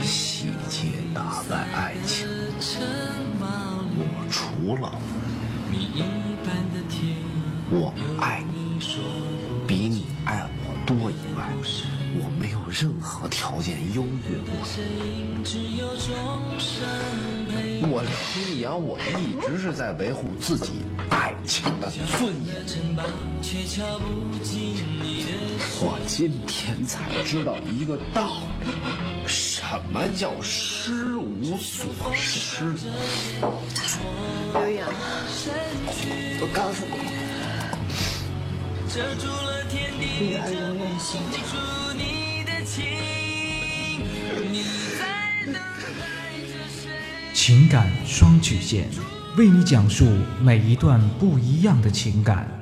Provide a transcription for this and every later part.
细节打败爱情，我除了我爱你比你爱我多以外，我没有任何条件优越过你。我刘洋，我一直是在维护自己爱情的尊严。我今天才知道一个道理，什么叫失无所失？刘洋，我告诉你，女儿永远心情感双曲线，为你讲述每一段不一样的情感。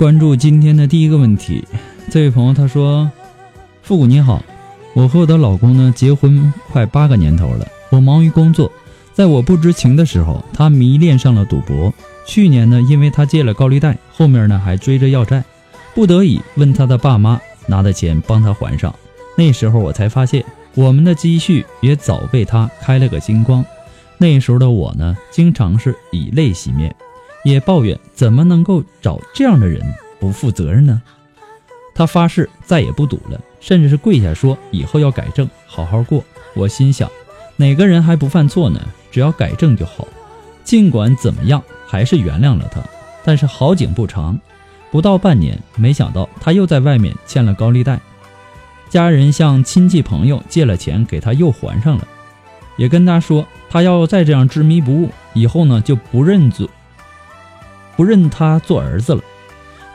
关注今天的第一个问题。这位朋友他说：“复古你好，我和我的老公呢结婚快八个年头了。我忙于工作，在我不知情的时候，他迷恋上了赌博。去年呢，因为他借了高利贷，后面呢还追着要债，不得已问他的爸妈拿的钱帮他还上。那时候我才发现，我们的积蓄也早被他开了个精光。那时候的我呢，经常是以泪洗面。”也抱怨怎么能够找这样的人不负责任呢？他发誓再也不赌了，甚至是跪下说以后要改正，好好过。我心想，哪个人还不犯错呢？只要改正就好。尽管怎么样，还是原谅了他。但是好景不长，不到半年，没想到他又在外面欠了高利贷，家人向亲戚朋友借了钱给他又还上了，也跟他说他要再这样执迷不悟，以后呢就不认祖。不认他做儿子了，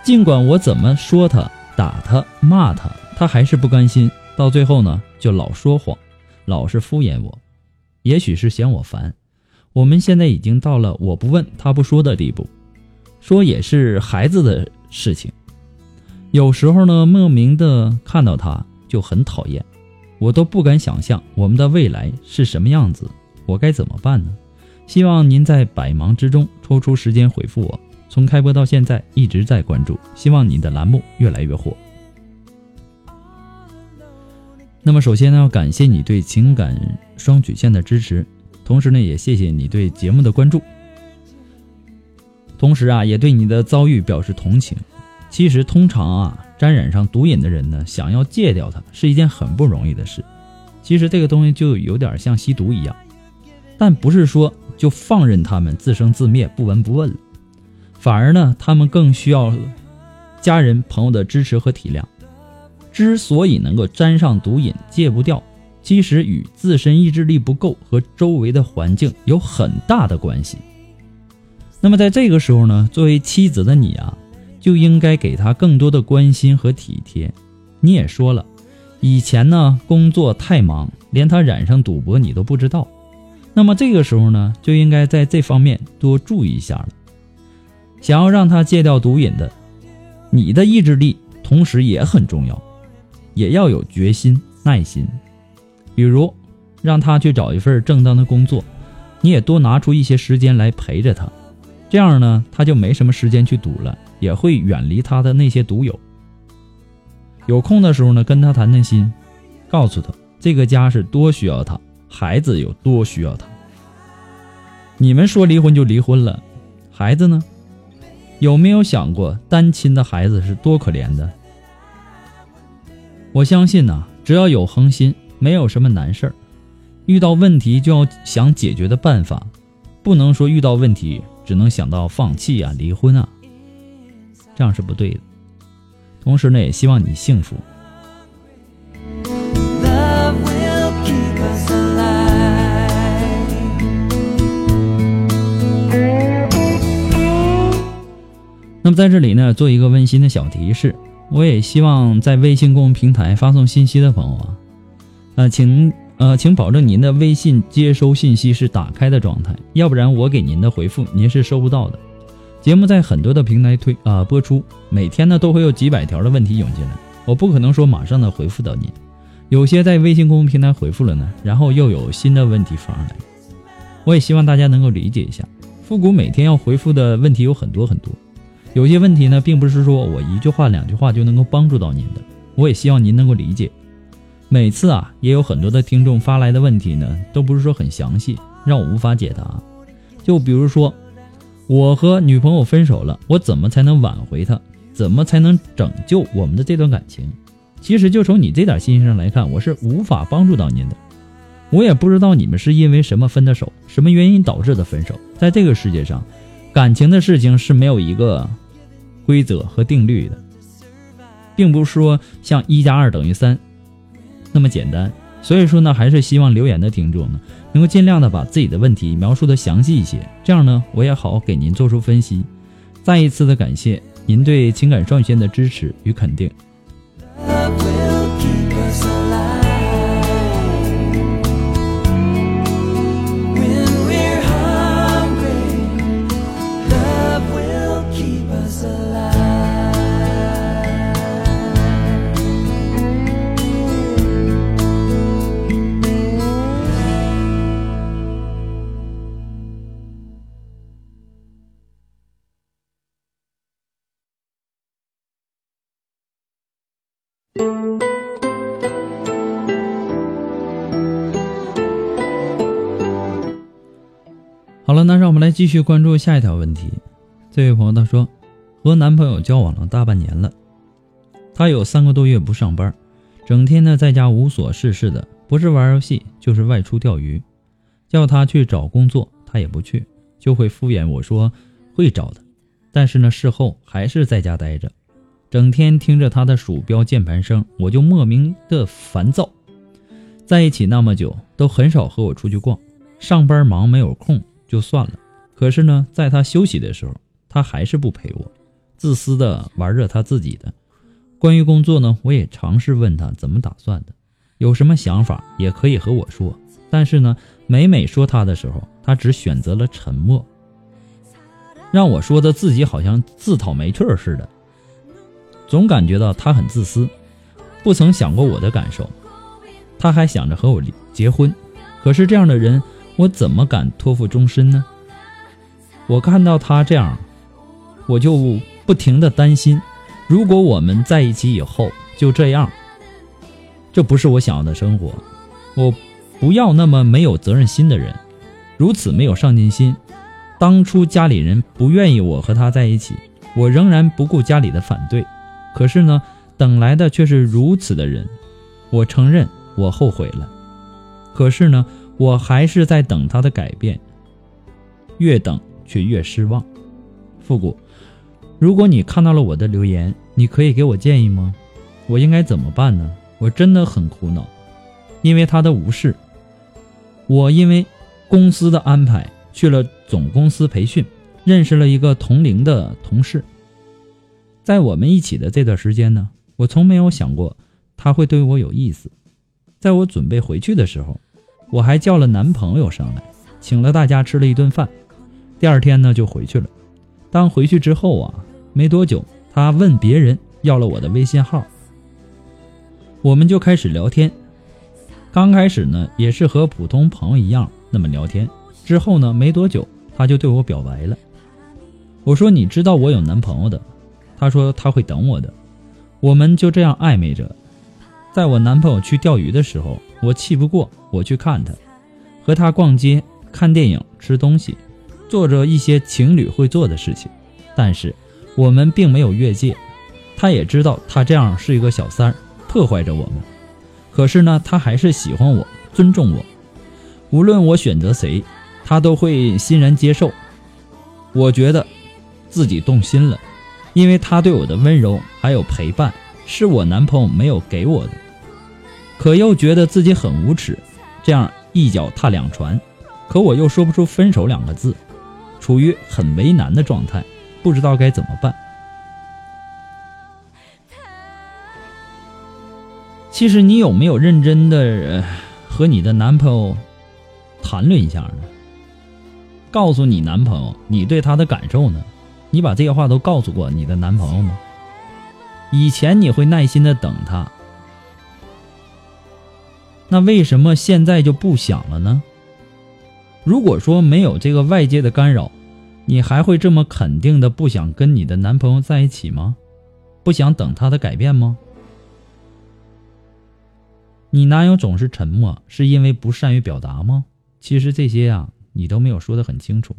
尽管我怎么说他、打他、骂他，他还是不甘心。到最后呢，就老说谎，老是敷衍我。也许是嫌我烦，我们现在已经到了我不问他不说的地步。说也是孩子的事情。有时候呢，莫名的看到他就很讨厌，我都不敢想象我们的未来是什么样子，我该怎么办呢？希望您在百忙之中抽出时间回复我。从开播到现在一直在关注，希望你的栏目越来越火。那么首先呢，要感谢你对情感双曲线的支持，同时呢，也谢谢你对节目的关注。同时啊，也对你的遭遇表示同情。其实，通常啊，沾染上毒瘾的人呢，想要戒掉它是一件很不容易的事。其实这个东西就有点像吸毒一样，但不是说就放任他们自生自灭、不闻不问了。反而呢，他们更需要家人朋友的支持和体谅。之所以能够沾上毒瘾戒不掉，其实与自身意志力不够和周围的环境有很大的关系。那么在这个时候呢，作为妻子的你啊，就应该给他更多的关心和体贴。你也说了，以前呢工作太忙，连他染上赌博你都不知道。那么这个时候呢，就应该在这方面多注意一下了。想要让他戒掉毒瘾的，你的意志力同时也很重要，也要有决心、耐心。比如，让他去找一份正当的工作，你也多拿出一些时间来陪着他，这样呢，他就没什么时间去赌了，也会远离他的那些毒友。有空的时候呢，跟他谈谈心，告诉他这个家是多需要他，孩子有多需要他。你们说离婚就离婚了，孩子呢？有没有想过单亲的孩子是多可怜的？我相信呢，只要有恒心，没有什么难事儿。遇到问题就要想解决的办法，不能说遇到问题只能想到放弃啊、离婚啊，这样是不对的。同时呢，也希望你幸福。那么在这里呢，做一个温馨的小提示，我也希望在微信公众平台发送信息的朋友啊，呃，请呃，请保证您的微信接收信息是打开的状态，要不然我给您的回复您是收不到的。节目在很多的平台推啊播出，每天呢都会有几百条的问题涌进来，我不可能说马上的回复到您，有些在微信公众平台回复了呢，然后又有新的问题发上来，我也希望大家能够理解一下，复古每天要回复的问题有很多很多。有些问题呢，并不是说我一句话、两句话就能够帮助到您的。我也希望您能够理解。每次啊，也有很多的听众发来的问题呢，都不是说很详细，让我无法解答。就比如说，我和女朋友分手了，我怎么才能挽回她？怎么才能拯救我们的这段感情？其实就从你这点信息上来看，我是无法帮助到您的。我也不知道你们是因为什么分的手，什么原因导致的分手。在这个世界上，感情的事情是没有一个。规则和定律的，并不是说像一加二等于三那么简单。所以说呢，还是希望留言的听众呢，能够尽量的把自己的问题描述的详细一些，这样呢，我也好给您做出分析。再一次的感谢您对情感双曲线的支持与肯定。继续关注下一条问题。这位朋友他说，和男朋友交往了大半年了，他有三个多月不上班，整天呢在家无所事事的，不是玩游戏就是外出钓鱼。叫他去找工作，他也不去，就会敷衍我说会找的，但是呢事后还是在家待着。整天听着他的鼠标键盘声，我就莫名的烦躁。在一起那么久，都很少和我出去逛。上班忙没有空就算了，可是呢，在他休息的时候，他还是不陪我，自私的玩着他自己的。关于工作呢，我也尝试问他怎么打算的，有什么想法也可以和我说。但是呢，每每说他的时候，他只选择了沉默。让我说的自己好像自讨没趣似的，总感觉到他很自私，不曾想过我的感受。他还想着和我离结婚，可是这样的人，我怎么敢托付终身呢？我看到他这样，我就不停的担心，如果我们在一起以后就这样，这不是我想要的生活。我不要那么没有责任心的人，如此没有上进心。当初家里人不愿意我和他在一起，我仍然不顾家里的反对。可是呢，等来的却是如此的人。我承认我后悔了，可是呢，我还是在等他的改变。越等却越失望。复古，如果你看到了我的留言，你可以给我建议吗？我应该怎么办呢？我真的很苦恼，因为他的无视。我因为公司的安排。去了总公司培训，认识了一个同龄的同事。在我们一起的这段时间呢，我从没有想过他会对我有意思。在我准备回去的时候，我还叫了男朋友上来，请了大家吃了一顿饭。第二天呢就回去了。当回去之后啊，没多久，他问别人要了我的微信号，我们就开始聊天。刚开始呢，也是和普通朋友一样那么聊天。之后呢？没多久，他就对我表白了。我说：“你知道我有男朋友的。”他说：“他会等我的。”我们就这样暧昧着。在我男朋友去钓鱼的时候，我气不过，我去看他，和他逛街、看电影、吃东西，做着一些情侣会做的事情。但是我们并没有越界。他也知道他这样是一个小三儿，破坏着我们。可是呢，他还是喜欢我，尊重我。无论我选择谁。他都会欣然接受，我觉得自己动心了，因为他对我的温柔还有陪伴是我男朋友没有给我的，可又觉得自己很无耻，这样一脚踏两船，可我又说不出分手两个字，处于很为难的状态，不知道该怎么办。其实你有没有认真的和你的男朋友谈论一下呢？告诉你男朋友你对他的感受呢？你把这些话都告诉过你的男朋友吗？以前你会耐心的等他，那为什么现在就不想了呢？如果说没有这个外界的干扰，你还会这么肯定的不想跟你的男朋友在一起吗？不想等他的改变吗？你男友总是沉默，是因为不善于表达吗？其实这些呀。你都没有说得很清楚。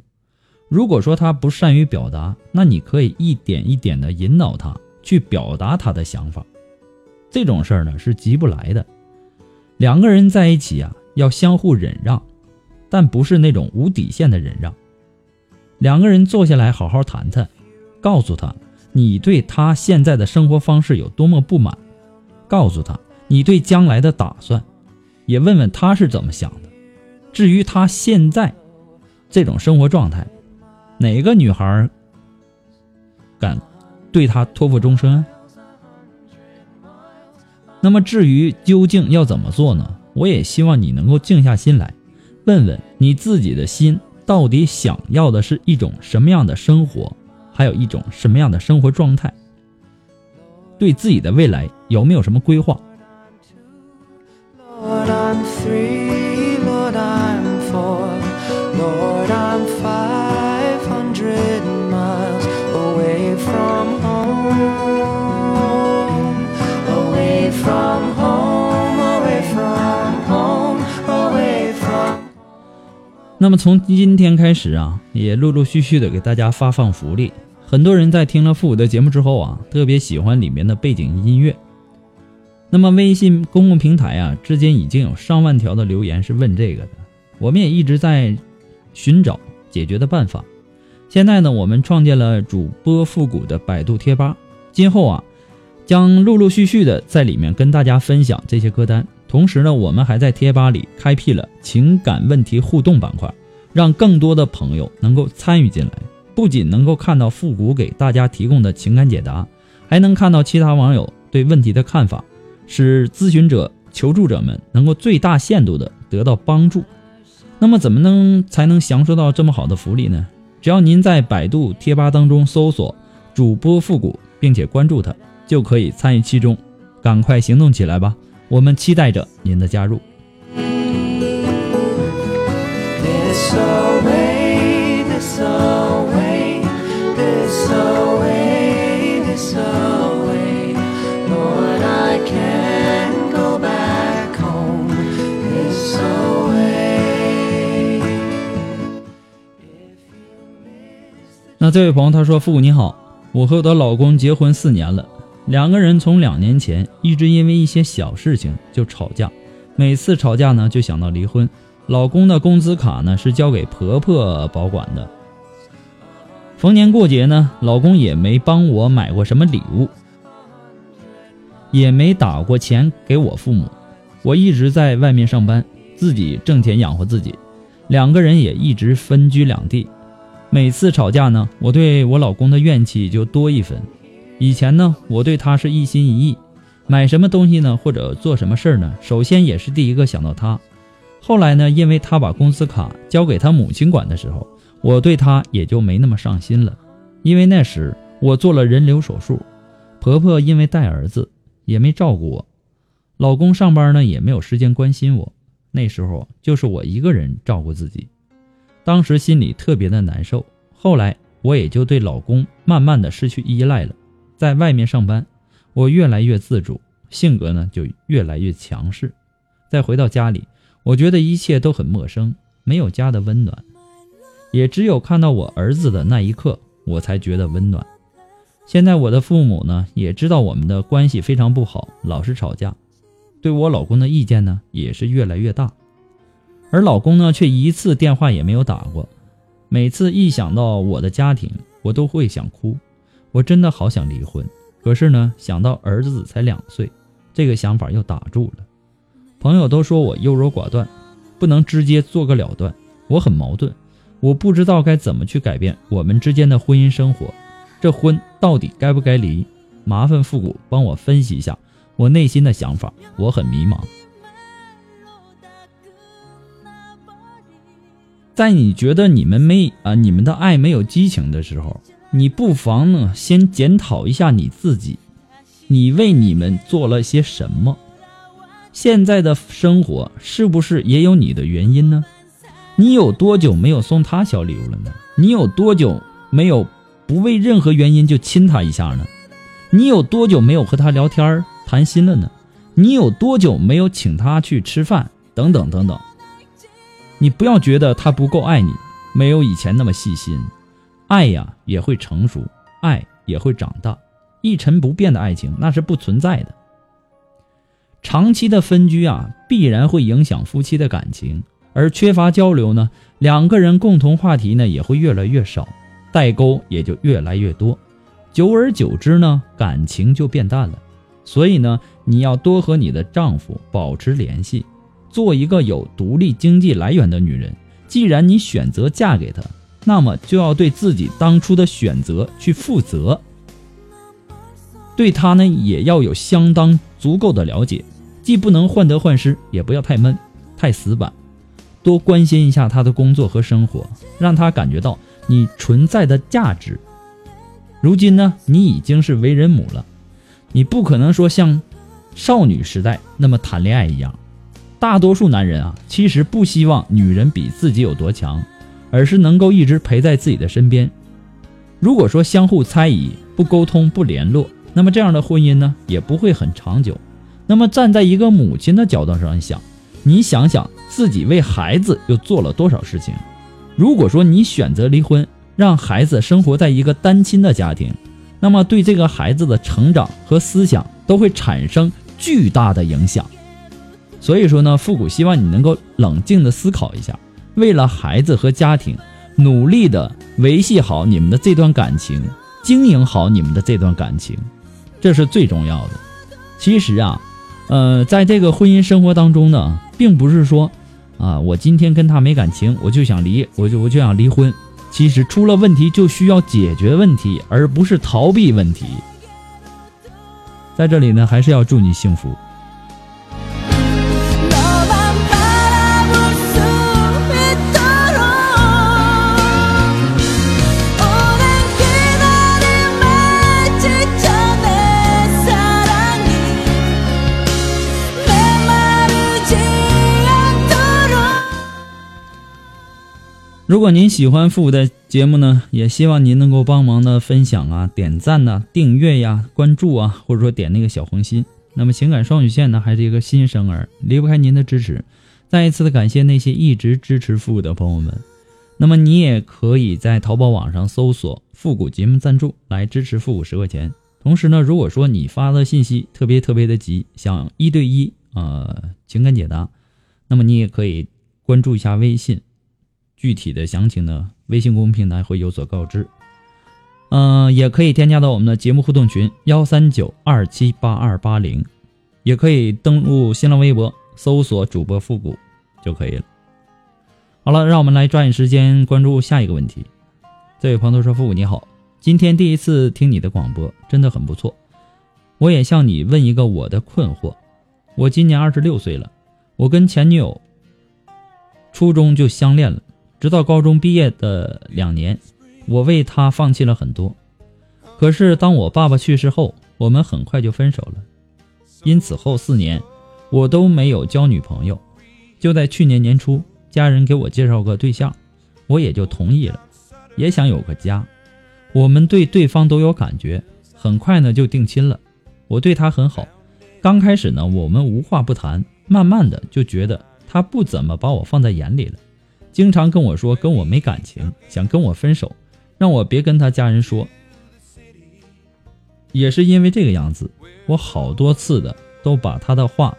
如果说他不善于表达，那你可以一点一点的引导他去表达他的想法。这种事儿呢是急不来的。两个人在一起啊，要相互忍让，但不是那种无底线的忍让。两个人坐下来好好谈谈，告诉他你对他现在的生活方式有多么不满，告诉他你对将来的打算，也问问他是怎么想的。至于他现在。这种生活状态，哪个女孩敢对他托付终身？那么至于究竟要怎么做呢？我也希望你能够静下心来，问问你自己的心到底想要的是一种什么样的生活，还有一种什么样的生活状态，对自己的未来有没有什么规划？那么从今天开始啊，也陆陆续续的给大家发放福利。很多人在听了复古的节目之后啊，特别喜欢里面的背景音乐。那么微信公共平台啊，至今已经有上万条的留言是问这个的，我们也一直在寻找解决的办法。现在呢，我们创建了主播复古的百度贴吧，今后啊，将陆陆续续的在里面跟大家分享这些歌单。同时呢，我们还在贴吧里开辟了情感问题互动板块，让更多的朋友能够参与进来。不仅能够看到复古给大家提供的情感解答，还能看到其他网友对问题的看法，使咨询者、求助者们能够最大限度的得到帮助。那么，怎么能才能享受到这么好的福利呢？只要您在百度贴吧当中搜索“主播复古”，并且关注他，就可以参与其中。赶快行动起来吧！我们期待着您的加入。那这位朋友他说：“复古你好，我和我的老公结婚四年了，两个人从两年前一直因为一些小事情就吵架，每次吵架呢就想到离婚。老公的工资卡呢是交给婆婆保管的，逢年过节呢，老公也没帮我买过什么礼物，也没打过钱给我父母。我一直在外面上班，自己挣钱养活自己，两个人也一直分居两地。”每次吵架呢，我对我老公的怨气就多一分。以前呢，我对他是一心一意，买什么东西呢，或者做什么事儿呢，首先也是第一个想到他。后来呢，因为他把工资卡交给他母亲管的时候，我对他也就没那么上心了。因为那时我做了人流手术，婆婆因为带儿子也没照顾我，老公上班呢也没有时间关心我，那时候就是我一个人照顾自己。当时心里特别的难受，后来我也就对老公慢慢的失去依赖了。在外面上班，我越来越自主，性格呢就越来越强势。再回到家里，我觉得一切都很陌生，没有家的温暖。也只有看到我儿子的那一刻，我才觉得温暖。现在我的父母呢也知道我们的关系非常不好，老是吵架，对我老公的意见呢也是越来越大。而老公呢，却一次电话也没有打过。每次一想到我的家庭，我都会想哭。我真的好想离婚，可是呢，想到儿子才两岁，这个想法又打住了。朋友都说我优柔寡断，不能直接做个了断。我很矛盾，我不知道该怎么去改变我们之间的婚姻生活。这婚到底该不该离？麻烦复古帮我分析一下我内心的想法，我很迷茫。在你觉得你们没啊，你们的爱没有激情的时候，你不妨呢先检讨一下你自己，你为你们做了些什么？现在的生活是不是也有你的原因呢？你有多久没有送他小礼物了呢？你有多久没有不为任何原因就亲他一下呢？你有多久没有和他聊天谈心了呢？你有多久没有请他去吃饭？等等等等。你不要觉得他不够爱你，没有以前那么细心。爱呀也会成熟，爱也会长大。一成不变的爱情那是不存在的。长期的分居啊，必然会影响夫妻的感情，而缺乏交流呢，两个人共同话题呢也会越来越少，代沟也就越来越多。久而久之呢，感情就变淡了。所以呢，你要多和你的丈夫保持联系。做一个有独立经济来源的女人，既然你选择嫁给他，那么就要对自己当初的选择去负责。对他呢，也要有相当足够的了解，既不能患得患失，也不要太闷、太死板，多关心一下他的工作和生活，让他感觉到你存在的价值。如今呢，你已经是为人母了，你不可能说像少女时代那么谈恋爱一样。大多数男人啊，其实不希望女人比自己有多强，而是能够一直陪在自己的身边。如果说相互猜疑、不沟通、不联络，那么这样的婚姻呢，也不会很长久。那么站在一个母亲的角度上想，你想想自己为孩子又做了多少事情？如果说你选择离婚，让孩子生活在一个单亲的家庭，那么对这个孩子的成长和思想都会产生巨大的影响。所以说呢，复古希望你能够冷静的思考一下，为了孩子和家庭，努力的维系好你们的这段感情，经营好你们的这段感情，这是最重要的。其实啊，呃，在这个婚姻生活当中呢，并不是说，啊，我今天跟他没感情，我就想离，我就我就想离婚。其实出了问题就需要解决问题，而不是逃避问题。在这里呢，还是要祝你幸福。如果您喜欢复古的节目呢，也希望您能够帮忙的分享啊、点赞呐、订阅呀、关注啊，或者说点那个小红心。那么情感双曲线呢，还是一个新生儿，离不开您的支持。再一次的感谢那些一直支持复古的朋友们。那么你也可以在淘宝网上搜索“复古节目赞助”来支持复古十块钱。同时呢，如果说你发的信息特别特别的急，想一对一呃情感解答，那么你也可以关注一下微信。具体的详情呢，微信公众平台会有所告知。嗯，也可以添加到我们的节目互动群幺三九二七八二八零，也可以登录新浪微博搜索主播复古就可以了。好了，让我们来抓紧时间关注下一个问题。这位朋友说：“复古你好，今天第一次听你的广播，真的很不错。我也向你问一个我的困惑。我今年二十六岁了，我跟前女友初中就相恋了。”直到高中毕业的两年，我为他放弃了很多。可是当我爸爸去世后，我们很快就分手了。因此后四年，我都没有交女朋友。就在去年年初，家人给我介绍个对象，我也就同意了，也想有个家。我们对对方都有感觉，很快呢就定亲了。我对他很好，刚开始呢我们无话不谈，慢慢的就觉得他不怎么把我放在眼里了。经常跟我说跟我没感情，想跟我分手，让我别跟他家人说。也是因为这个样子，我好多次的都把他的话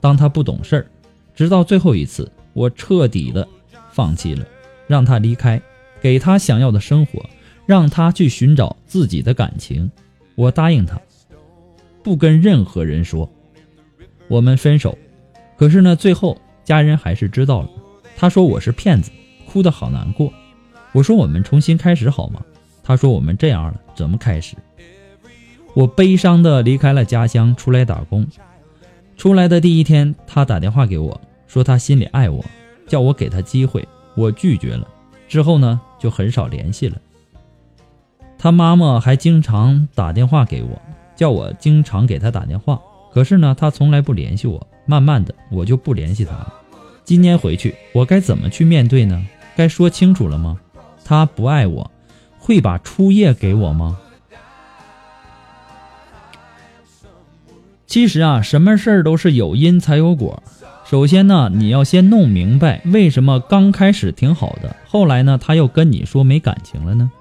当他不懂事儿，直到最后一次，我彻底的放弃了，让他离开，给他想要的生活，让他去寻找自己的感情。我答应他，不跟任何人说，我们分手。可是呢，最后家人还是知道了。他说我是骗子，哭得好难过。我说我们重新开始好吗？他说我们这样了，怎么开始？我悲伤的离开了家乡，出来打工。出来的第一天，他打电话给我，说他心里爱我，叫我给他机会。我拒绝了。之后呢，就很少联系了。他妈妈还经常打电话给我，叫我经常给他打电话。可是呢，他从来不联系我。慢慢的，我就不联系他了。今天回去，我该怎么去面对呢？该说清楚了吗？他不爱我，会把初夜给我吗？其实啊，什么事儿都是有因才有果。首先呢，你要先弄明白为什么刚开始挺好的，后来呢，他又跟你说没感情了呢？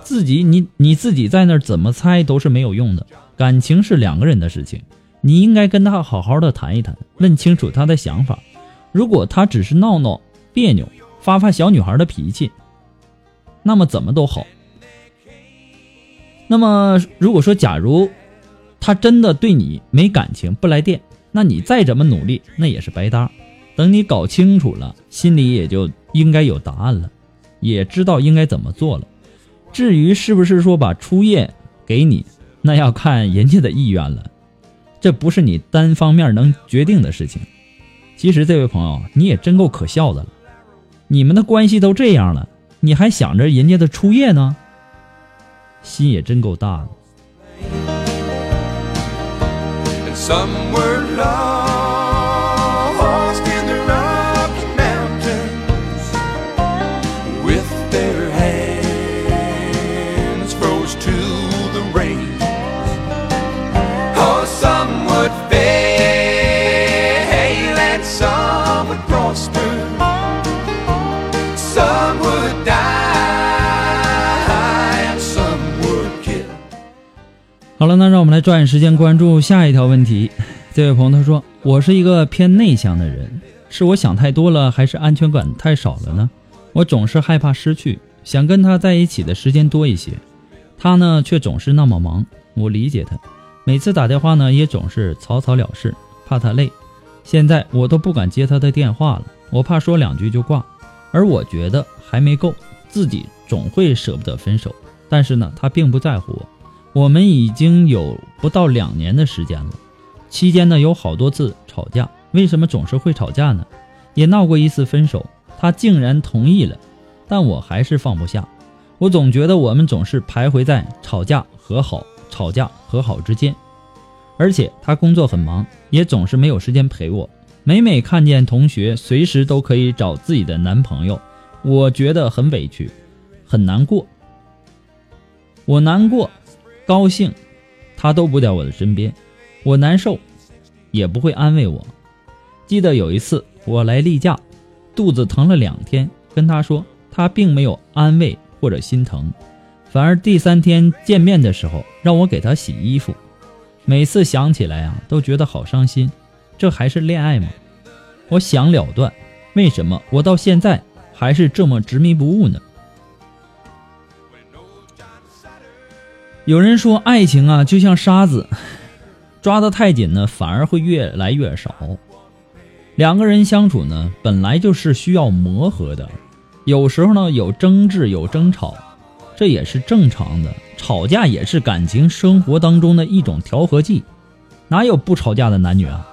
自己你你自己在那儿怎么猜都是没有用的。感情是两个人的事情，你应该跟他好好的谈一谈，问清楚他的想法。如果他只是闹闹别扭，发发小女孩的脾气，那么怎么都好。那么如果说假如他真的对你没感情，不来电，那你再怎么努力，那也是白搭。等你搞清楚了，心里也就应该有答案了，也知道应该怎么做了。至于是不是说把初夜给你，那要看人家的意愿了，这不是你单方面能决定的事情。其实这位朋友，你也真够可笑的了。你们的关系都这样了，你还想着人家的初夜呢？心也真够大的。好了，那让我们来抓紧时间关注下一条问题。这位朋友他说：“我是一个偏内向的人，是我想太多了，还是安全感太少了呢？我总是害怕失去，想跟他在一起的时间多一些，他呢却总是那么忙。我理解他，每次打电话呢也总是草草了事，怕他累。现在我都不敢接他的电话了，我怕说两句就挂。而我觉得还没够，自己总会舍不得分手，但是呢，他并不在乎我。”我们已经有不到两年的时间了，期间呢有好多次吵架，为什么总是会吵架呢？也闹过一次分手，他竟然同意了，但我还是放不下。我总觉得我们总是徘徊在吵架和好、吵架和好之间，而且他工作很忙，也总是没有时间陪我。每每看见同学随时都可以找自己的男朋友，我觉得很委屈，很难过。我难过、高兴，他都不在我的身边；我难受，也不会安慰我。记得有一次我来例假，肚子疼了两天，跟他说，他并没有安慰或者心疼，反而第三天见面的时候让我给他洗衣服。每次想起来啊，都觉得好伤心。这还是恋爱吗？我想了断，为什么我到现在还是这么执迷不悟呢？有人说，爱情啊就像沙子，抓得太紧呢，反而会越来越少。两个人相处呢，本来就是需要磨合的，有时候呢有争执有争吵，这也是正常的。吵架也是感情生活当中的一种调和剂，哪有不吵架的男女啊？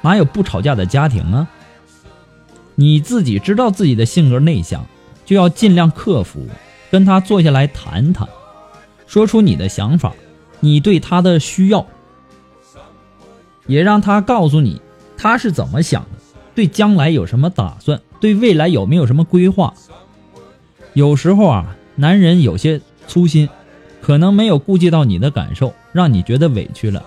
哪有不吵架的家庭啊？你自己知道自己的性格内向，就要尽量克服，跟他坐下来谈谈。说出你的想法，你对他的需要，也让他告诉你他是怎么想的，对将来有什么打算，对未来有没有什么规划。有时候啊，男人有些粗心，可能没有顾及到你的感受，让你觉得委屈了。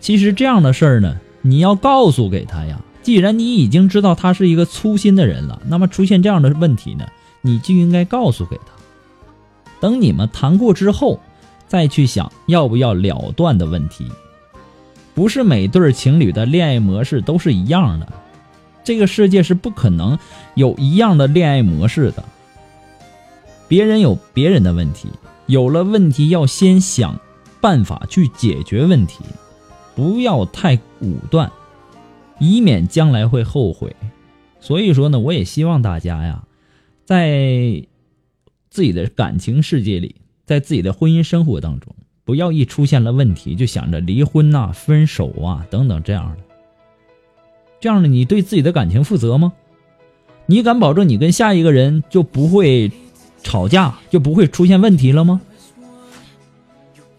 其实这样的事儿呢，你要告诉给他呀。既然你已经知道他是一个粗心的人了，那么出现这样的问题呢，你就应该告诉给他。等你们谈过之后。再去想要不要了断的问题，不是每对情侣的恋爱模式都是一样的，这个世界是不可能有一样的恋爱模式的。别人有别人的问题，有了问题要先想办法去解决问题，不要太武断，以免将来会后悔。所以说呢，我也希望大家呀，在自己的感情世界里。在自己的婚姻生活当中，不要一出现了问题就想着离婚呐、分手啊等等这样的。这样的你对自己的感情负责吗？你敢保证你跟下一个人就不会吵架，就不会出现问题了吗？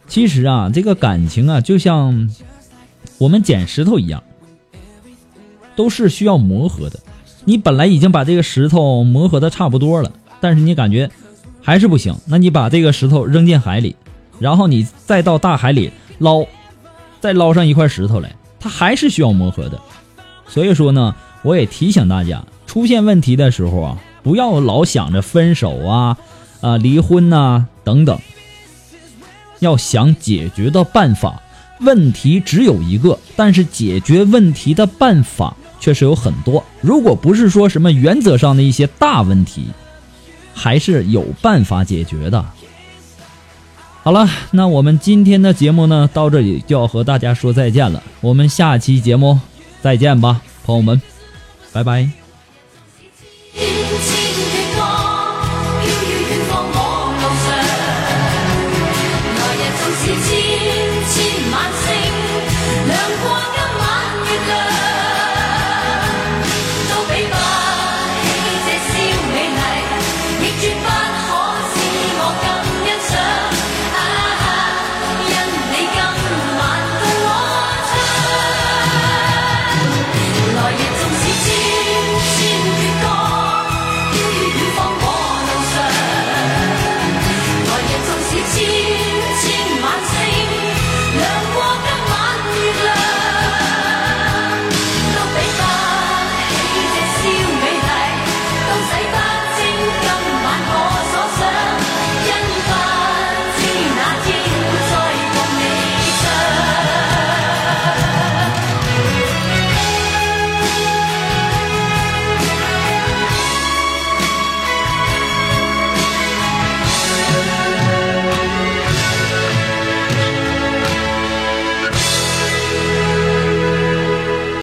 其实啊，这个感情啊，就像我们捡石头一样，都是需要磨合的。你本来已经把这个石头磨合的差不多了，但是你感觉。还是不行，那你把这个石头扔进海里，然后你再到大海里捞，再捞上一块石头来，它还是需要磨合的。所以说呢，我也提醒大家，出现问题的时候啊，不要老想着分手啊、啊离婚呐等等，要想解决的办法。问题只有一个，但是解决问题的办法确实有很多。如果不是说什么原则上的一些大问题。还是有办法解决的。好了，那我们今天的节目呢，到这里就要和大家说再见了。我们下期节目再见吧，朋友们，拜拜。